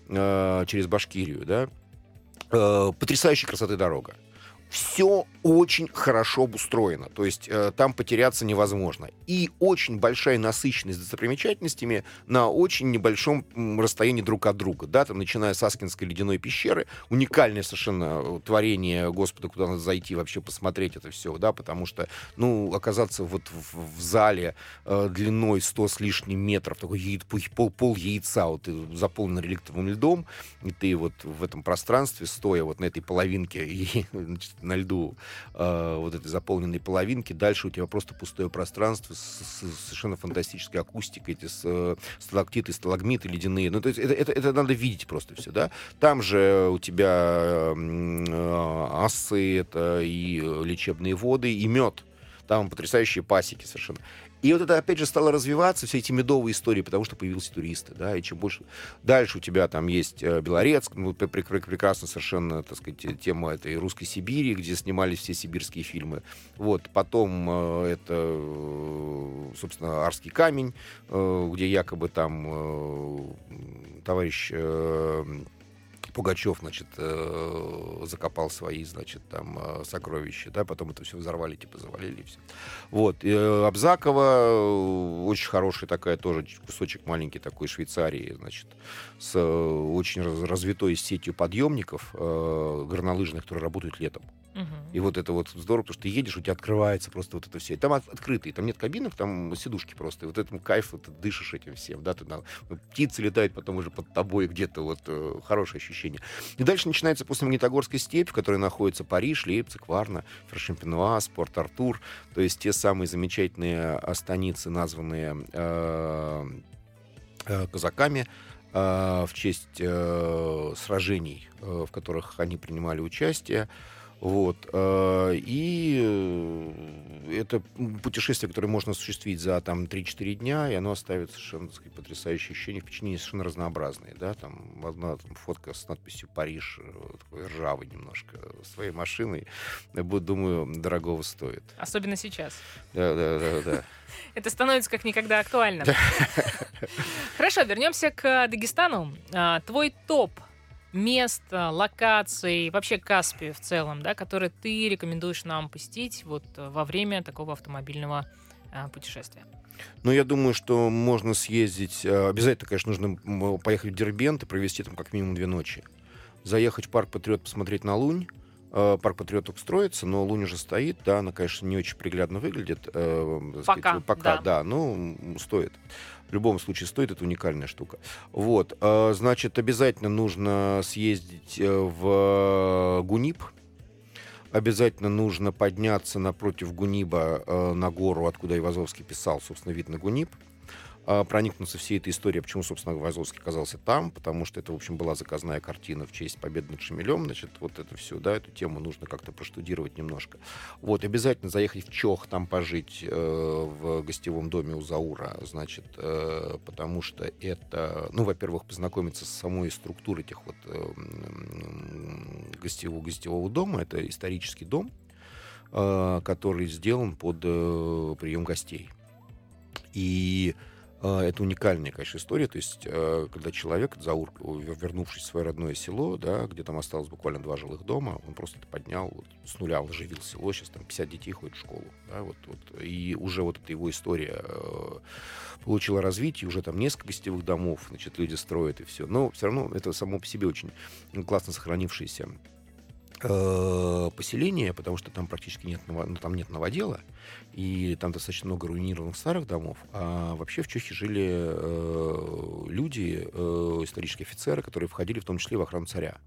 Speaker 3: э, через Башкирию, да. Э, потрясающей красоты дорога все очень хорошо обустроено, то есть э, там потеряться невозможно. И очень большая насыщенность достопримечательностями на очень небольшом расстоянии друг от друга, да, там, начиная с Аскинской ледяной пещеры, уникальное совершенно э, творение Господа, куда надо зайти вообще посмотреть это все, да, потому что, ну, оказаться вот в, в зале э, длиной 100 с лишним метров, такой яиц, пол, пол яйца, вот заполнен реликтовым льдом, и ты вот в этом пространстве, стоя вот на этой половинке и значит, на льду э, вот этой заполненной половинки. Дальше у тебя просто пустое пространство с, с совершенно фантастической акустикой, эти с, э, сталактиты, сталагмиты ледяные. Ну, то есть это, это, это надо видеть просто все, да. Там же у тебя э, асы, это и лечебные воды, и мед. Там потрясающие пасеки совершенно. И вот это, опять же, стало развиваться, все эти медовые истории, потому что появились туристы, да, и чем больше... Дальше у тебя там есть э, Белорецк, ну, прекрасно совершенно, так сказать, тема этой русской Сибири, где снимались все сибирские фильмы. Вот, потом э, это, э, собственно, Арский камень, где якобы там товарищ Пугачев, значит, э, закопал свои, значит, там э, сокровища, да, потом это все взорвали, типа завалили и все. Вот. Э, Абзакова очень хорошая такая тоже кусочек маленький такой Швейцарии, значит, с очень развитой сетью подъемников горнолыжных, которые работают летом. Угу. И вот это вот здорово, потому что ты едешь, у тебя открывается просто вот это все. Там от, открытый, там нет кабинок, там сидушки просто. И вот этому кайф, вот, ты дышишь этим всем, да, ты, на, птицы летают потом уже под тобой где-то, вот э, хорошее ощущение. И дальше начинается после Магнитогорской степь, в которой находится Париж, Лейпциг, Варна, Фершемпенуа, Спорт-Артур, то есть те самые замечательные станицы, названные э, э, казаками, э, в честь э, сражений, э, в которых они принимали участие. Вот. Э, и э, это путешествие, которое можно осуществить за там, 3-4 дня, и оно оставит совершенно так сказать, потрясающее ощущение. Впечатления совершенно разнообразные. Да? Там одна там, фотка с надписью «Париж», э, такой ржавый немножко, своей машиной. Думаю, дорогого стоит.
Speaker 2: Особенно сейчас.
Speaker 3: Да, да, да, да.
Speaker 2: Это становится как никогда актуальным. Хорошо, вернемся к Дагестану. А, твой топ мест, локаций, вообще Каспию в целом, да, которые ты рекомендуешь нам посетить вот э, во время такого автомобильного а, путешествия?
Speaker 3: Ну, я думаю, что можно съездить. Э, обязательно, конечно, нужно поехать в Дербент и провести там как минимум две ночи. Заехать в парк Патриот, посмотреть на Лунь. Э, парк Патриот только строится, но Лунь уже стоит, да, она, конечно, не очень приглядно выглядит.
Speaker 2: Пока,
Speaker 3: сказать, пока да. да, ну, стоит в любом случае стоит, это уникальная штука. Вот, э, значит, обязательно нужно съездить э, в Гунип, обязательно нужно подняться напротив Гуниба э, на гору, откуда Ивазовский писал, собственно, вид на Гунип. А, проникнуться всей этой историей, почему, собственно, Вазовский оказался там, потому что это, в общем, была заказная картина в честь победы над Шамилем, значит, вот это все, да, эту тему нужно как-то проштудировать немножко. Вот, обязательно заехать в Чох, там пожить э, в гостевом доме у Заура, значит, э, потому что это, ну, во-первых, познакомиться с самой структурой этих вот э, гостевого, гостевого дома, это исторический дом, э, который сделан под э, прием гостей. И а, это уникальная, конечно, история. То есть, э, когда человек, Заур, вернувшись в свое родное село, да, где там осталось буквально два жилых дома, он просто это поднял вот, с нуля, оживил село, сейчас там 50 детей ходят в школу. Да, вот, вот. И уже вот эта его история э, получила развитие, уже там несколько гостевых домов, значит, люди строят и все. Но все равно это само по себе очень классно сохранившееся Э, поселение, потому что там практически нет, ну, там нет новодела, и там достаточно много руинированных старых домов. А вообще в Чехии жили э, люди, э, исторические офицеры, которые входили в том числе в охрану царя.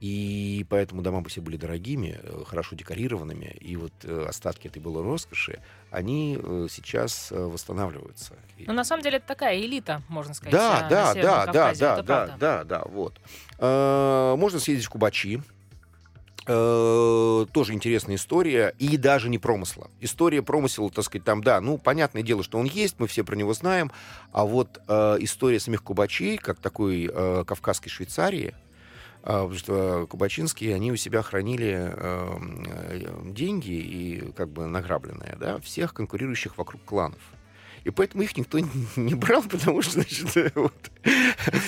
Speaker 3: И поэтому дома все были дорогими, э, хорошо декорированными, и вот э, остатки этой былой роскоши, они э, сейчас восстанавливаются.
Speaker 2: Но на самом деле это такая элита, можно сказать.
Speaker 3: Да, да, да, да, да, да, да, да, вот. Можно съездить в Кубачи, Э, тоже интересная история, и даже не промысла. История промысела, так сказать, там, да, ну, понятное дело, что он есть, мы все про него знаем, а вот э, история самих кубачей, как такой э, кавказской Швейцарии, э, потому что кубачинские, они у себя хранили э, э, деньги и как бы награбленные, да, всех конкурирующих вокруг кланов. И поэтому их никто не брал, потому что, значит, вот.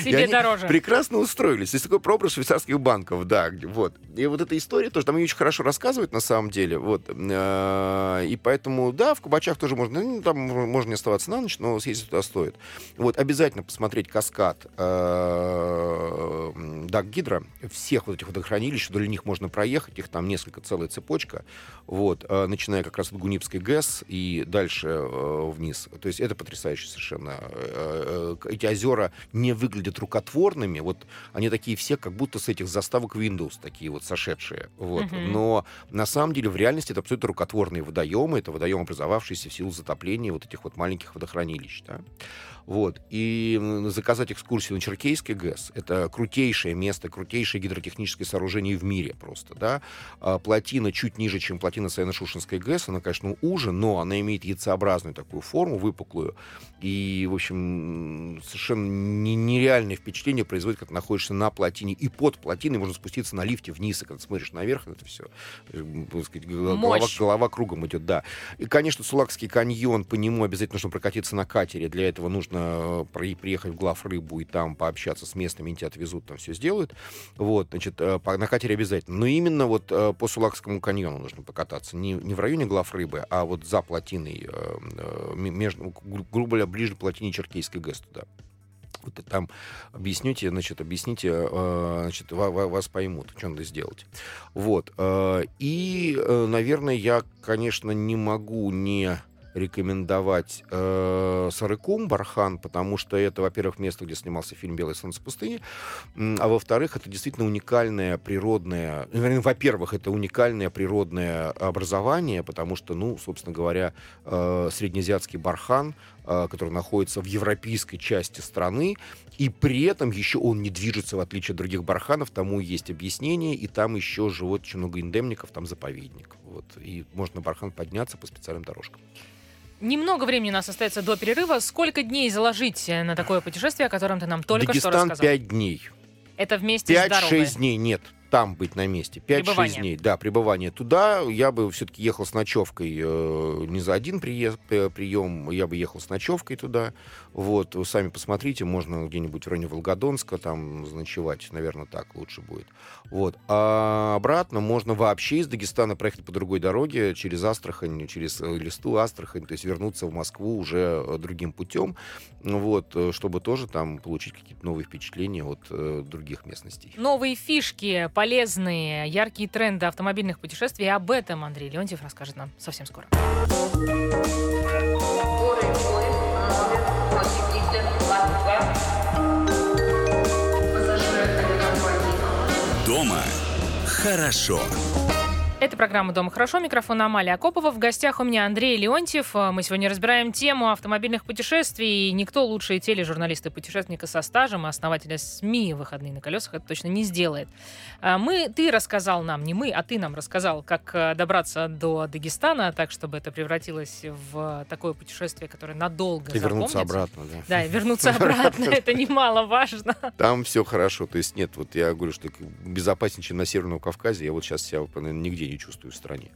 Speaker 2: Себе дороже.
Speaker 3: прекрасно устроились. Есть такой прообраз швейцарских банков, да, вот. И вот эта история тоже, там ее очень хорошо рассказывают на самом деле, вот. А, и поэтому, да, в Кубачах тоже можно, ну, там можно не оставаться на ночь, но съездить туда стоит. Вот, обязательно посмотреть каскад а, Дак Гидро, всех вот этих водохранилищ, вдоль них можно проехать, их там несколько, целая цепочка, вот, начиная как раз от Гунипской ГЭС и дальше вниз. То есть это потрясающе совершенно. Э, э, эти озера не выглядят рукотворными. Вот они такие все, как будто с этих заставок Windows, такие вот сошедшие. Вот. Uh-huh. Но на самом деле в реальности это абсолютно рукотворные водоемы. Это водоемы, образовавшиеся в силу затопления вот этих вот маленьких водохранилищ. Да? Вот. И заказать экскурсию на Черкейский ГЭС — это крутейшее место, крутейшее гидротехническое сооружение в мире просто. Да? А плотина чуть ниже, чем плотина Саяно-Шушенской ГЭС. Она, конечно, уже, но она имеет яйцеобразную такую форму, выпуклую. И, в общем, совершенно нереальное впечатление производит, как находишься на плотине. И под плотиной можно спуститься на лифте вниз, и когда смотришь наверх, это все, э, сказать, голова, голова кругом идет, да. И, конечно, Сулакский каньон, по нему обязательно нужно прокатиться на катере. Для этого нужно можно при, приехать в глав рыбу и там пообщаться с местными, тебя отвезут, там все сделают. Вот, значит, по, на катере обязательно. Но именно вот по Сулакскому каньону нужно покататься. Не, не в районе глав рыбы, а вот за плотиной, между, грубо говоря, ближе к плотине Черкейской ГЭС туда вот там объясните, значит, объясните, э, значит, вас поймут, что надо сделать. Вот. Э, и, э, наверное, я, конечно, не могу не рекомендовать э, Сарыкум, Бархан, потому что это, во-первых, место, где снимался фильм «Белое солнце пустыни», а во-вторых, это действительно уникальное природное... Ну, во-первых, это уникальное природное образование, потому что, ну, собственно говоря, э, среднеазиатский Бархан, э, который находится в европейской части страны, и при этом еще он не движется, в отличие от других барханов, тому есть объяснение, и там еще живут очень много эндемников, там заповедник. Вот, и можно бархан подняться по специальным дорожкам.
Speaker 2: Немного времени у нас остается до перерыва. Сколько дней заложить на такое путешествие, о котором ты нам только
Speaker 3: Дагестан
Speaker 2: что рассказал?
Speaker 3: 5 дней.
Speaker 2: Это вместе 5 с
Speaker 3: 5-6 дней, нет там быть на месте. 5-6 дней, да, пребывание. Туда я бы все-таки ехал с ночевкой, э, не за один приезд, прием, я бы ехал с ночевкой туда. Вот, вы сами посмотрите, можно где-нибудь в районе Волгодонска там ночевать, наверное, так лучше будет. Вот. А обратно можно вообще из Дагестана проехать по другой дороге, через Астрахань, через э, Листу, Астрахань, то есть вернуться в Москву уже э, другим путем, вот, чтобы тоже там получить какие-то новые впечатления от э, других местностей.
Speaker 2: Новые фишки, полезные, яркие тренды автомобильных путешествий. И об этом Андрей Леонтьев расскажет нам совсем скоро.
Speaker 1: Дома хорошо.
Speaker 2: Это программа «Дома хорошо». Микрофон Амалия Акопова. В гостях у меня Андрей Леонтьев. Мы сегодня разбираем тему автомобильных путешествий. Никто лучше тележурналиста-путешественника со стажем и основателя СМИ «Выходные на колесах» это точно не сделает. А, мы, ты рассказал нам, не мы, а ты нам рассказал, как э, добраться до Дагестана, так, чтобы это превратилось в такое путешествие, которое надолго
Speaker 3: И вернуться обратно,
Speaker 2: да. Да, и вернуться обратно. Это немаловажно.
Speaker 3: Там все хорошо. То есть нет, вот я говорю, что безопаснее, чем на Северном Кавказе. Я вот сейчас себя нигде не чувствую в стране.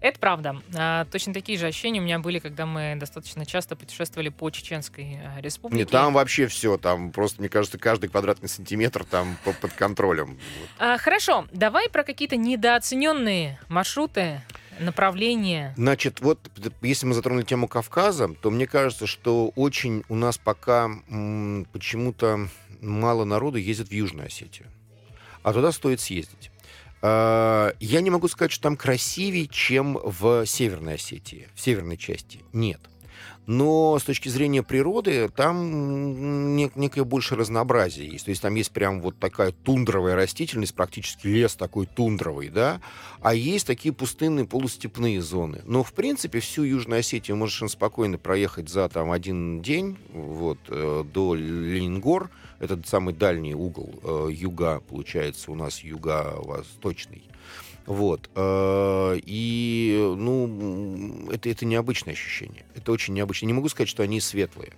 Speaker 2: Это правда. А, точно такие же ощущения у меня были, когда мы достаточно часто путешествовали по Чеченской а, республике.
Speaker 3: Нет, там вообще все. Там просто, мне кажется, каждый квадратный сантиметр там под контролем.
Speaker 2: А, хорошо, давай про какие-то недооцененные маршруты, направления.
Speaker 3: Значит, вот если мы затронули тему Кавказа, то мне кажется, что очень у нас пока почему-то мало народу ездит в Южную Осетию. А туда стоит съездить. А, я не могу сказать, что там красивее, чем в Северной Осетии, в северной части. Нет. Но с точки зрения природы там некое больше разнообразие есть. То есть там есть прям вот такая тундровая растительность, практически лес такой тундровый, да, а есть такие пустынные полустепные зоны. Но, в принципе, всю Южную Осетию можешь спокойно проехать за там один день вот, э, до Ленингор, это самый дальний угол э, юга, получается, у нас юго-восточный. Вот. Э, и, ну, это, это необычное ощущение. Это очень необычное. Не могу сказать, что они светлые.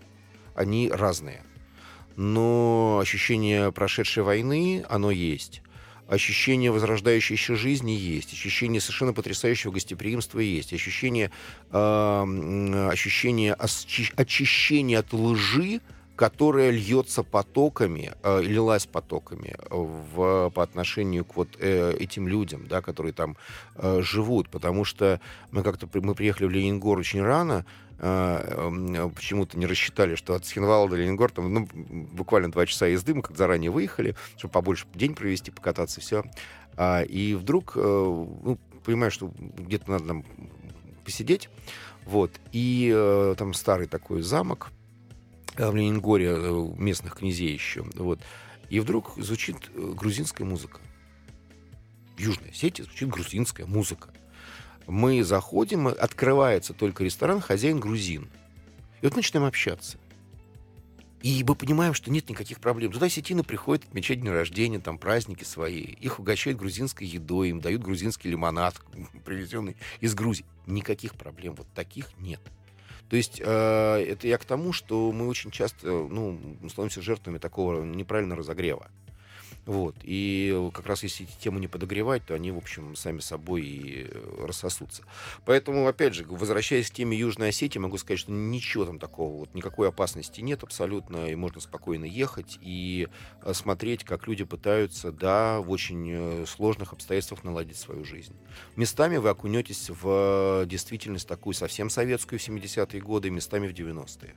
Speaker 3: Они разные. Но ощущение прошедшей войны, оно есть. Ощущение возрождающейся жизни есть. Ощущение совершенно потрясающего гостеприимства есть. Ощущение, э, ощущение очищения от лжи, которая льется потоками, э, лилась потоками в, по отношению к вот э, этим людям, да, которые там э, живут, потому что мы как-то мы приехали в Ленингор очень рано, э, почему-то не рассчитали, что от Схинвала до Ленингор там ну, буквально два часа езды, мы как заранее выехали, чтобы побольше день провести, покататься, все. А, и вдруг, э, ну, понимаю, что где-то надо нам посидеть, вот, и э, там старый такой замок, в Ленингоре э, местных князей еще. Вот. И вдруг звучит э, грузинская музыка. В Южной Осетии звучит грузинская музыка. Мы заходим, открывается только ресторан, хозяин грузин. И вот начинаем общаться. И мы понимаем, что нет никаких проблем. Туда сетины приходят отмечать день рождения, там праздники свои. Их угощают грузинской едой, им дают грузинский лимонад, привезенный из Грузии. Никаких проблем вот таких нет. То есть э, это я к тому, что мы очень часто ну, становимся жертвами такого неправильного разогрева. Вот. И как раз если эти темы не подогревать, то они, в общем, сами собой и э, рассосутся. Поэтому, опять же, возвращаясь к теме Южной Осетии, могу сказать, что ничего там такого, вот никакой опасности нет абсолютно, и можно спокойно ехать и э, смотреть, как люди пытаются, да, в очень э, сложных обстоятельствах наладить свою жизнь. Местами вы окунетесь в действительность такую совсем советскую в 70-е годы, местами в 90-е.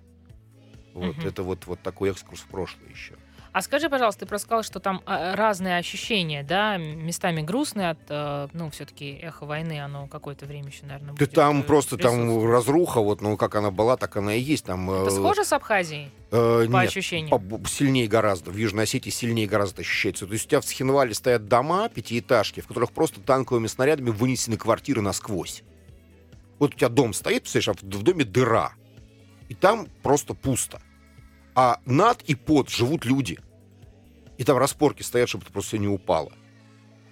Speaker 3: Вот, угу. это вот, вот такой экскурс в прошлое еще.
Speaker 2: А скажи, пожалуйста, ты просто сказал, что там а, разные ощущения, да, местами грустные от, э, ну, все-таки эхо войны, оно какое-то время еще, наверное, будет.
Speaker 3: Да там просто там разруха, вот, ну, как она была, так она и есть. Там,
Speaker 2: Это э, схоже с Абхазией? Э, по нет, ощущениям?
Speaker 3: По, сильнее гораздо. В Южной Осетии сильнее гораздо ощущается. То есть у тебя в Схинвале стоят дома, пятиэтажки, в которых просто танковыми снарядами вынесены квартиры насквозь. Вот у тебя дом стоит, представляешь, а в доме дыра. И там просто пусто а над и под живут люди. И там распорки стоят, чтобы это просто не упало.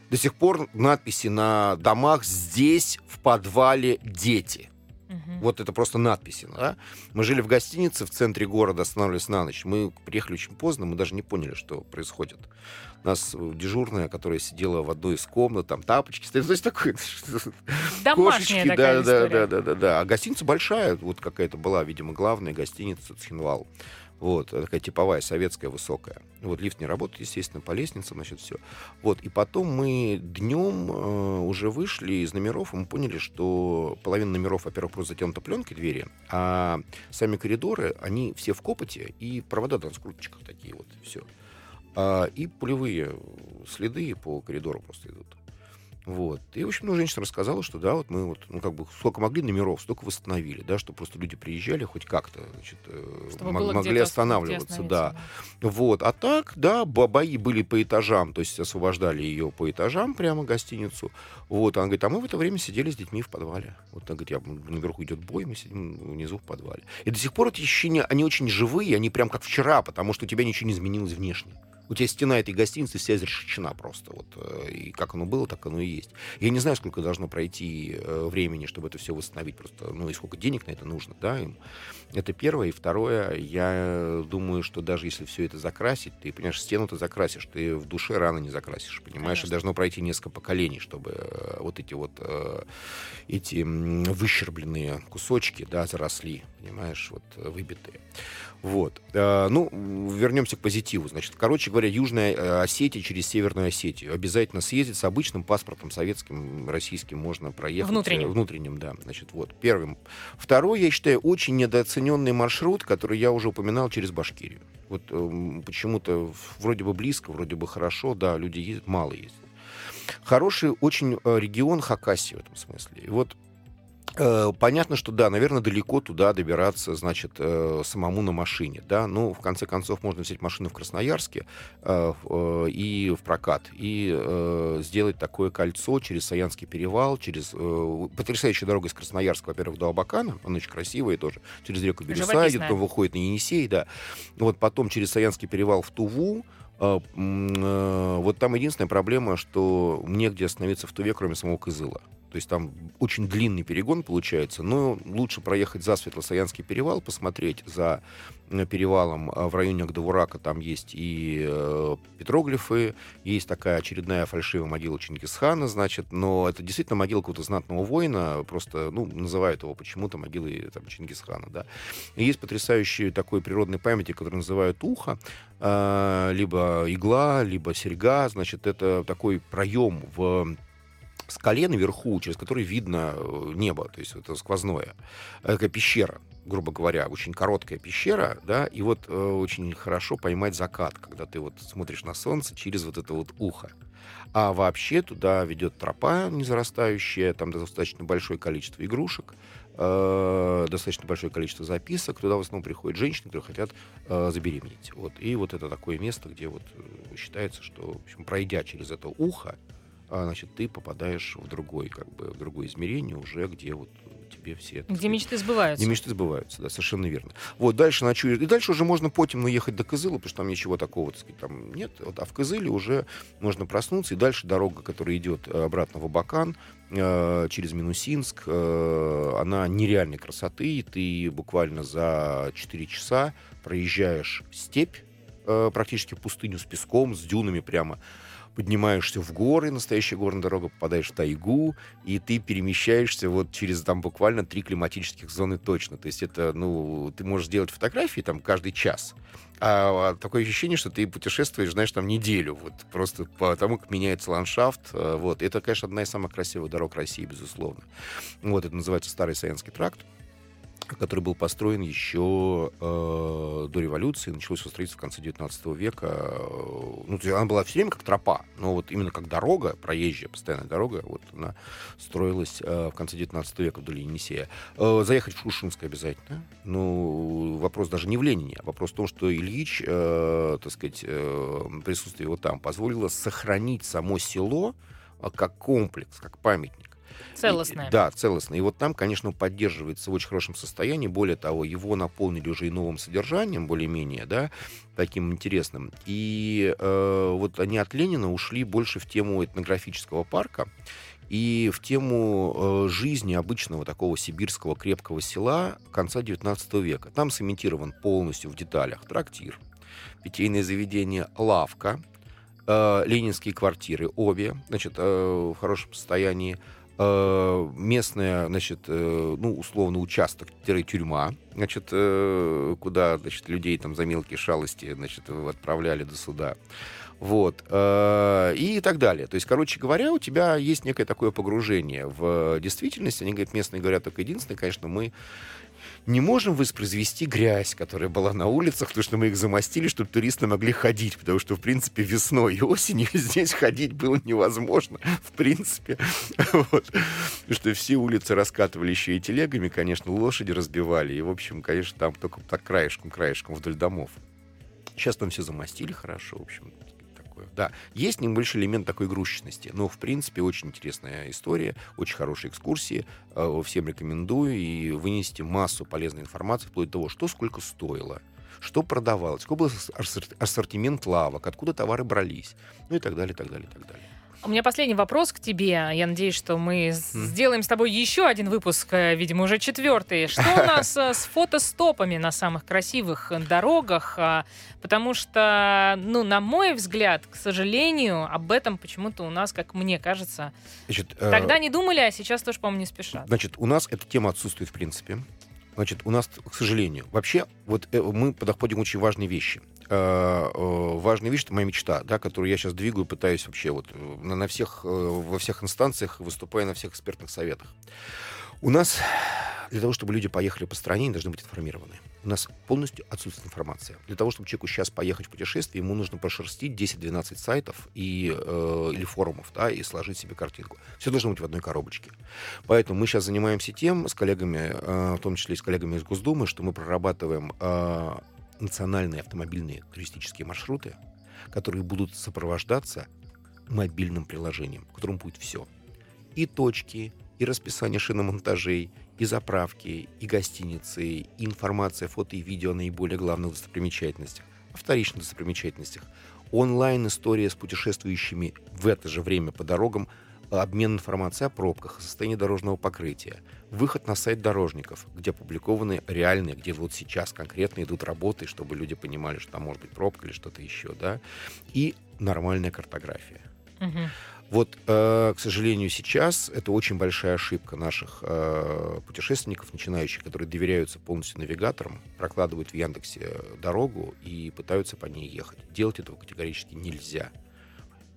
Speaker 3: До сих пор надписи на домах «Здесь в подвале дети». Угу. Вот это просто надписи. Да? Мы жили в гостинице в центре города, останавливались на ночь. Мы приехали очень поздно, мы даже не поняли, что происходит. У нас дежурная, которая сидела в одной из комнат, там тапочки стоят, то есть такой...
Speaker 2: Домашняя кошечки, такая
Speaker 3: да, да, да, да, да, да. А гостиница большая, вот какая-то была, видимо, главная гостиница Цхинвал. Вот, такая типовая, советская, высокая. Вот лифт не работает, естественно, по лестницам, значит, все. Вот, и потом мы днем э, уже вышли из номеров, и мы поняли, что половина номеров, во-первых, просто затянута пленкой двери, а сами коридоры, они все в копоте, и провода на скруточках такие вот, все. А, и пулевые следы по коридору просто идут. Вот. И, в общем, ну, женщина рассказала, что да, вот мы вот, ну, как бы, сколько могли номеров, столько восстановили, да, чтобы просто люди приезжали хоть как-то, значит, э, чтобы могли останавливаться, да. да. Вот. А так, да, бои были по этажам, то есть освобождали ее по этажам прямо гостиницу. Вот. Она говорит, а мы в это время сидели с детьми в подвале. Вот она говорит, я, наверху идет бой, мы сидим внизу в подвале. И до сих пор эти ощущения, они очень живые, они прям как вчера, потому что у тебя ничего не изменилось внешне у тебя стена этой гостиницы вся изрешечена просто. Вот, э, и как оно было, так оно и есть. Я не знаю, сколько должно пройти э, времени, чтобы это все восстановить просто, ну и сколько денег на это нужно, да, им. Это первое. И второе, я думаю, что даже если все это закрасить, ты, понимаешь, стену ты закрасишь, ты в душе рано не закрасишь, понимаешь? Конечно. И должно пройти несколько поколений, чтобы э, вот эти вот эти выщербленные кусочки, да, заросли, понимаешь, вот выбитые. Вот. Ну, вернемся к позитиву. Значит, короче говоря, Южная э, Осетия через Северную Осетию. Обязательно съездить с обычным паспортом советским, российским можно проехать.
Speaker 2: Внутренним.
Speaker 3: Внутренним, да. Значит, вот, первым. Второй, я считаю, очень недооцененный маршрут, который я уже упоминал через Башкирию. Вот э, почему-то вроде бы близко, вроде бы хорошо, да, люди ездят, мало ездят. Хороший очень регион Хакасии в этом смысле. И вот Э, понятно, что да, наверное, далеко туда добираться, значит, э, самому на машине, да. Ну, в конце концов, можно взять машину в Красноярске э, и в прокат и сделать такое кольцо через Саянский перевал, через потрясающая дорога из Красноярска, во-первых, до Абакана, она очень красивая тоже, через реку Береса, потом выходит на Енисей, да. Вот потом через Саянский перевал в Туву, вот там единственная проблема, что негде остановиться в Туве, кроме самого Кызыла. То есть там очень длинный перегон получается, но лучше проехать за Светлосаянский перевал, посмотреть за э, перевалом а в районе Агдавурака. Там есть и э, петроглифы, есть такая очередная фальшивая могила Чингисхана, значит, но это действительно могила какого-то знатного воина, просто, ну, называют его почему-то могилой там, Чингисхана, да. И есть потрясающий такой природный памятник, который называют ухо, э, либо игла, либо серьга, значит, это такой проем в скале наверху, через который видно э, небо, то есть это сквозное. Такая пещера, грубо говоря, очень короткая пещера, да, и вот э, очень хорошо поймать закат, когда ты вот смотришь на солнце через вот это вот ухо. А вообще туда ведет тропа незарастающая, там достаточно большое количество игрушек, э, достаточно большое количество записок. Туда в основном приходят женщины, которые хотят э, забеременеть. Вот. И вот это такое место, где вот э, считается, что, в общем, пройдя через это ухо, значит, ты попадаешь в другой, как бы, в другое измерение уже, где вот тебе все...
Speaker 2: Где сказать, мечты сбываются.
Speaker 3: Где мечты сбываются, да, совершенно верно. Вот, дальше ночуешь. И дальше уже можно потем ехать до Кызыла, потому что там ничего такого, так сказать, там нет. Вот, а в Кызыле уже можно проснуться, и дальше дорога, которая идет э, обратно в Абакан, э, через Минусинск, э, она нереальной красоты. Ты буквально за 4 часа проезжаешь степь, э, практически пустыню с песком, с дюнами прямо поднимаешься в горы, настоящая горная дорога, попадаешь в тайгу, и ты перемещаешься вот через там буквально три климатических зоны точно. То есть это, ну, ты можешь сделать фотографии там каждый час. А, а такое ощущение, что ты путешествуешь, знаешь, там неделю, вот просто потому, как меняется ландшафт. А, вот. Это, конечно, одна из самых красивых дорог России, безусловно. Вот, это называется Старый Саянский тракт который был построен еще э, до революции, началось его строительство в конце 19 века. Ну, она была все время как тропа, но вот именно как дорога, проезжая, постоянная дорога, вот она строилась э, в конце 19 века вдоль Енисея. Э, заехать в Шушинск обязательно. Ну, вопрос даже не в Ленине, а вопрос в том, что Ильич, э, так сказать, э, присутствие его там позволило сохранить само село э, как комплекс, как памятник.
Speaker 2: Целостное.
Speaker 3: И, да, целостное. И вот там, конечно, поддерживается в очень хорошем состоянии. Более того, его наполнили уже и новым содержанием, более-менее, да, таким интересным. И э, вот они от Ленина ушли больше в тему этнографического парка и в тему э, жизни обычного такого сибирского крепкого села конца XIX века. Там сымитирован полностью в деталях трактир, питейное заведение, лавка, э, ленинские квартиры, обе, значит, э, в хорошем состоянии, местная, значит, э, ну, условно, участок-тюрьма, значит, э, куда, значит, людей там за мелкие шалости, значит, отправляли до суда. Вот. И так далее. То есть, короче говоря, у тебя есть некое такое погружение в действительность. Они говорят, местные говорят, только единственное, конечно, мы не можем воспроизвести грязь, которая была на улицах, потому что мы их замостили, чтобы туристы могли ходить, потому что, в принципе, весной и осенью здесь ходить было невозможно, в принципе. Вот. Что все улицы раскатывали еще и телегами, конечно, лошади разбивали, и, в общем, конечно, там только так краешком, краешком вдоль домов. Сейчас там все замостили хорошо, в общем, такое. Да, есть небольшой элемент такой игрушечности, но, в принципе, очень интересная история, очень хорошие экскурсии, всем рекомендую, и вынести массу полезной информации, вплоть до того, что сколько стоило, что продавалось, какой был ассортимент лавок, откуда товары брались, ну и так далее, так далее, так далее.
Speaker 2: У меня последний вопрос к тебе. Я надеюсь, что мы сделаем с тобой еще один выпуск, э, видимо, уже четвертый. Что у нас э, с фотостопами на самых красивых дорогах? А, потому что, ну, на мой взгляд, к сожалению, об этом почему-то у нас, как мне кажется, Значит, э, тогда не думали, а сейчас тоже, по-моему, не спешат.
Speaker 3: Значит, у нас эта тема отсутствует в принципе. Значит, у нас, к сожалению, вообще, вот мы подходим к очень важные вещи. Э, э, важная вещь, это моя мечта, да, которую я сейчас двигаю, пытаюсь вообще вот э, на, на всех, во всех инстанциях, выступая на всех экспертных советах. У нас для того, чтобы люди поехали по стране, они должны быть информированы. У нас полностью отсутствует информация. Для того, чтобы человеку сейчас поехать в путешествие, ему нужно прошерстить 10-12 сайтов и, э, или форумов, да, и сложить себе картинку. Все должно быть в одной коробочке. Поэтому мы сейчас занимаемся тем с коллегами, э, в том числе и с коллегами из Госдумы, что мы прорабатываем э, национальные автомобильные туристические маршруты, которые будут сопровождаться мобильным приложением, в котором будет все. И точки, и расписание шиномонтажей, и заправки, и гостиницы, и информация, фото и видео о наиболее главных достопримечательностях, о вторичных достопримечательностях, онлайн-история с путешествующими в это же время по дорогам – обмен информацией о пробках, о состоянии дорожного покрытия, выход на сайт дорожников, где опубликованы реальные, где вот сейчас конкретно идут работы, чтобы люди понимали, что там может быть пробка или что-то еще, да, и нормальная картография. Угу. Вот, э, к сожалению, сейчас это очень большая ошибка наших э, путешественников, начинающих, которые доверяются полностью навигаторам, прокладывают в Яндексе дорогу и пытаются по ней ехать. Делать этого категорически нельзя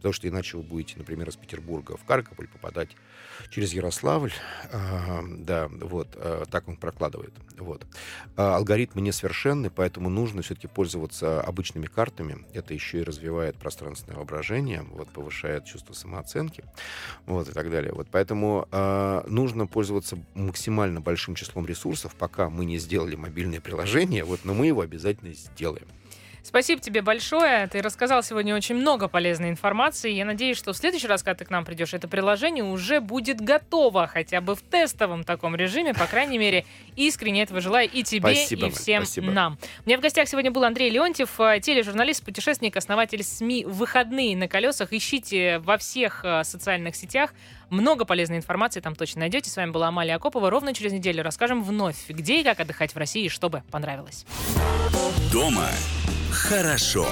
Speaker 3: потому что иначе вы будете, например, из Петербурга в Каргополь попадать через Ярославль. А, да, вот, а, так он прокладывает. Вот. А, алгоритмы несовершенны, поэтому нужно все-таки пользоваться обычными картами. Это еще и развивает пространственное воображение, вот, повышает чувство самооценки, вот, и так далее. Вот, поэтому а, нужно пользоваться максимально большим числом ресурсов, пока мы не сделали мобильное приложение, вот, но мы его обязательно сделаем.
Speaker 2: Спасибо тебе большое. Ты рассказал сегодня очень много полезной информации. Я надеюсь, что в следующий раз, когда ты к нам придешь, это приложение уже будет готово, хотя бы в тестовом таком режиме. По крайней мере, искренне этого желаю и тебе,
Speaker 3: спасибо,
Speaker 2: и всем
Speaker 3: спасибо.
Speaker 2: нам. У меня в гостях сегодня был Андрей Леонтьев, э, тележурналист, путешественник, основатель СМИ «Выходные на колесах». Ищите во всех э, социальных сетях. Много полезной информации там точно найдете. С вами была Амалия Акопова. Ровно через неделю расскажем вновь, где и как отдыхать в России, чтобы понравилось.
Speaker 1: Дома Хорошо.